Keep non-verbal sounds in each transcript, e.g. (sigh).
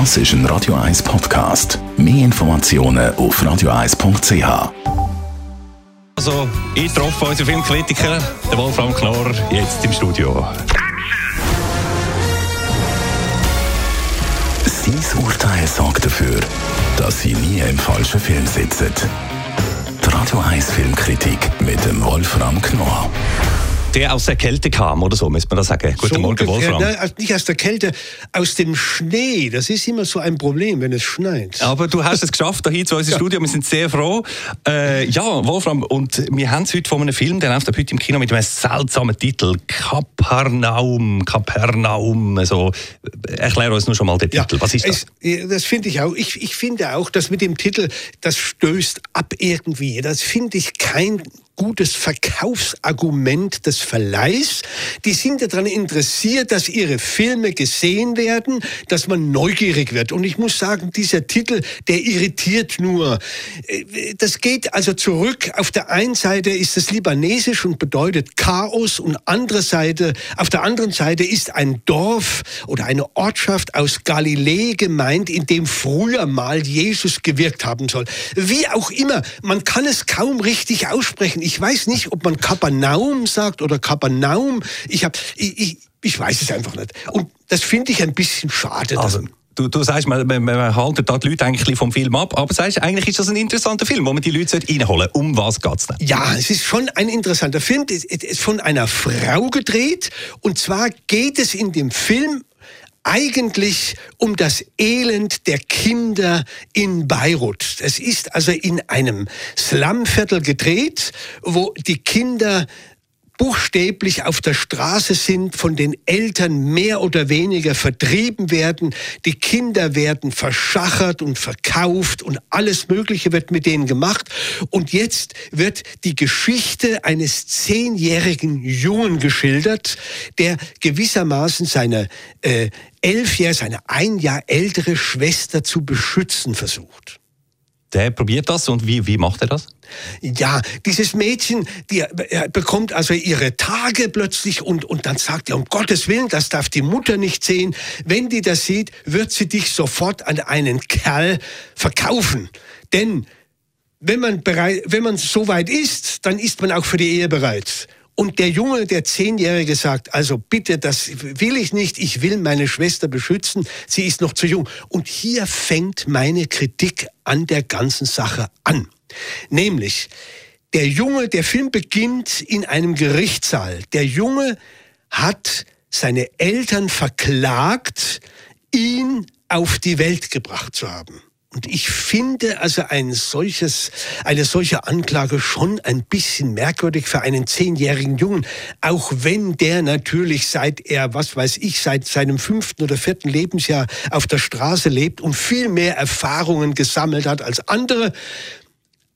Das ist ein Radio 1 Podcast. Mehr Informationen auf radio1.ch. Also, ich treffe unseren Filmkritiker, den Wolfram Knorr, jetzt im Studio. Sein Urteil sorgt dafür, dass Sie nie im falschen Film sitzen. Die Radio 1 Filmkritik mit dem Wolfram Knorr der aus der Kälte kam oder so, muss man das sagen. Guten so Morgen, Wolfram. Ja, nicht aus der Kälte, aus dem Schnee. Das ist immer so ein Problem, wenn es schneit. Aber du hast es (laughs) geschafft, hier zu unserem ja. Studio. Wir sind sehr froh. Äh, ja, Wolfram, und wir haben es heute von einem Film, der läuft heute im Kino mit einem seltsamen Titel. Kapernaum, Kapernaum. Also, erklär uns nur schon mal den Titel. Ja, Was ist das? Es, das finde ich auch. Ich, ich finde auch, dass mit dem Titel, das stößt ab irgendwie. Das finde ich kein gutes Verkaufsargument des Verleihs. Die sind daran interessiert, dass ihre Filme gesehen werden, dass man neugierig wird. Und ich muss sagen, dieser Titel, der irritiert nur. Das geht also zurück. Auf der einen Seite ist es libanesisch und bedeutet Chaos und andere Seite, auf der anderen Seite ist ein Dorf oder eine Ortschaft aus Galiläa gemeint, in dem früher mal Jesus gewirkt haben soll. Wie auch immer, man kann es kaum richtig aussprechen. Ich weiß nicht, ob man Kapernaum sagt oder Kapernaum. Ich, hab, ich, ich, ich weiß es einfach nicht. Und das finde ich ein bisschen schade. Also. Du, du sagst, man, man, man haltet da die Leute eigentlich vom Film ab, aber sagst, eigentlich ist das ein interessanter Film, wo man die Leute reinholen sollte. Um was geht es denn? Ja, es ist schon ein interessanter Film. Es ist von einer Frau gedreht. Und zwar geht es in dem Film eigentlich um das Elend der Kinder in Beirut. Es ist also in einem Slumviertel gedreht, wo die Kinder buchstäblich auf der Straße sind, von den Eltern mehr oder weniger vertrieben werden, die Kinder werden verschachert und verkauft und alles Mögliche wird mit denen gemacht. Und jetzt wird die Geschichte eines zehnjährigen Jungen geschildert, der gewissermaßen seine äh, elf Jahre, seine ein Jahr ältere Schwester zu beschützen versucht. Der probiert das und wie, wie macht er das? Ja, dieses Mädchen, die äh, bekommt also ihre Tage plötzlich und, und dann sagt er, um Gottes Willen, das darf die Mutter nicht sehen. Wenn die das sieht, wird sie dich sofort an einen Kerl verkaufen. Denn wenn man, bereit, wenn man so weit ist, dann ist man auch für die Ehe bereit. Und der Junge, der Zehnjährige sagt, also bitte, das will ich nicht, ich will meine Schwester beschützen, sie ist noch zu jung. Und hier fängt meine Kritik an der ganzen Sache an. Nämlich, der Junge, der Film beginnt in einem Gerichtssaal. Der Junge hat seine Eltern verklagt, ihn auf die Welt gebracht zu haben. Und ich finde also ein solches, eine solche Anklage schon ein bisschen merkwürdig für einen zehnjährigen Jungen, auch wenn der natürlich seit er, was weiß ich, seit seinem fünften oder vierten Lebensjahr auf der Straße lebt und viel mehr Erfahrungen gesammelt hat als andere.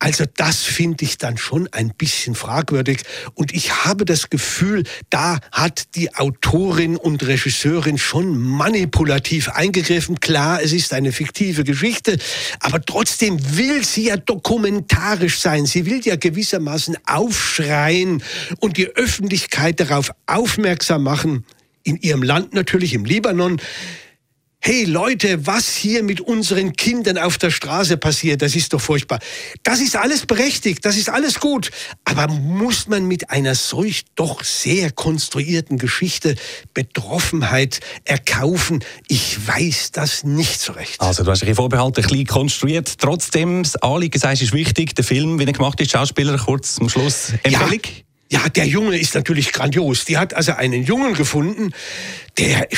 Also das finde ich dann schon ein bisschen fragwürdig. Und ich habe das Gefühl, da hat die Autorin und Regisseurin schon manipulativ eingegriffen. Klar, es ist eine fiktive Geschichte, aber trotzdem will sie ja dokumentarisch sein. Sie will ja gewissermaßen aufschreien und die Öffentlichkeit darauf aufmerksam machen. In ihrem Land natürlich, im Libanon hey Leute, was hier mit unseren Kindern auf der Straße passiert, das ist doch furchtbar. Das ist alles berechtigt, das ist alles gut. Aber muss man mit einer solch doch sehr konstruierten Geschichte Betroffenheit erkaufen? Ich weiß das nicht so recht. Also du hast dich Vorbehalte ein bisschen konstruiert. Trotzdem, das Anliegen sei, ist wichtig. Der Film, wie er gemacht ist, Schauspieler, kurz zum Schluss, Empfehlung? Ja. Ja, der Junge ist natürlich grandios. Die hat also einen Jungen gefunden, der,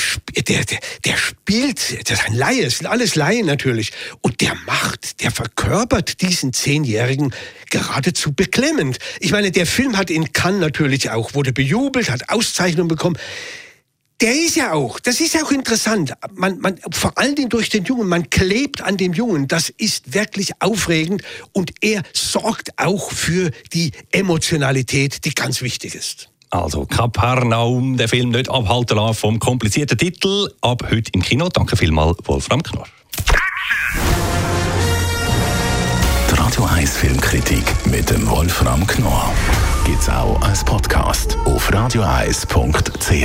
der, der, der spielt, das ist ein Laie, es sind alles Laien natürlich. Und der macht, der verkörpert diesen Zehnjährigen geradezu beklemmend. Ich meine, der Film hat in Cannes natürlich auch, wurde bejubelt, hat Auszeichnungen bekommen. Der ist ja auch, das ist ja auch interessant. Man, man, vor allen Dingen durch den Jungen, man klebt an dem Jungen. Das ist wirklich aufregend und er sorgt auch für die Emotionalität, die ganz wichtig ist. Also Kapernaum, der Film nicht abhalten lassen vom komplizierten Titel, ab heute im Kino. Danke vielmals, Wolfram Knorr. Die Radio 1 Filmkritik mit dem Wolfram Knorr gibt es auch als Podcast auf radioeis.ch.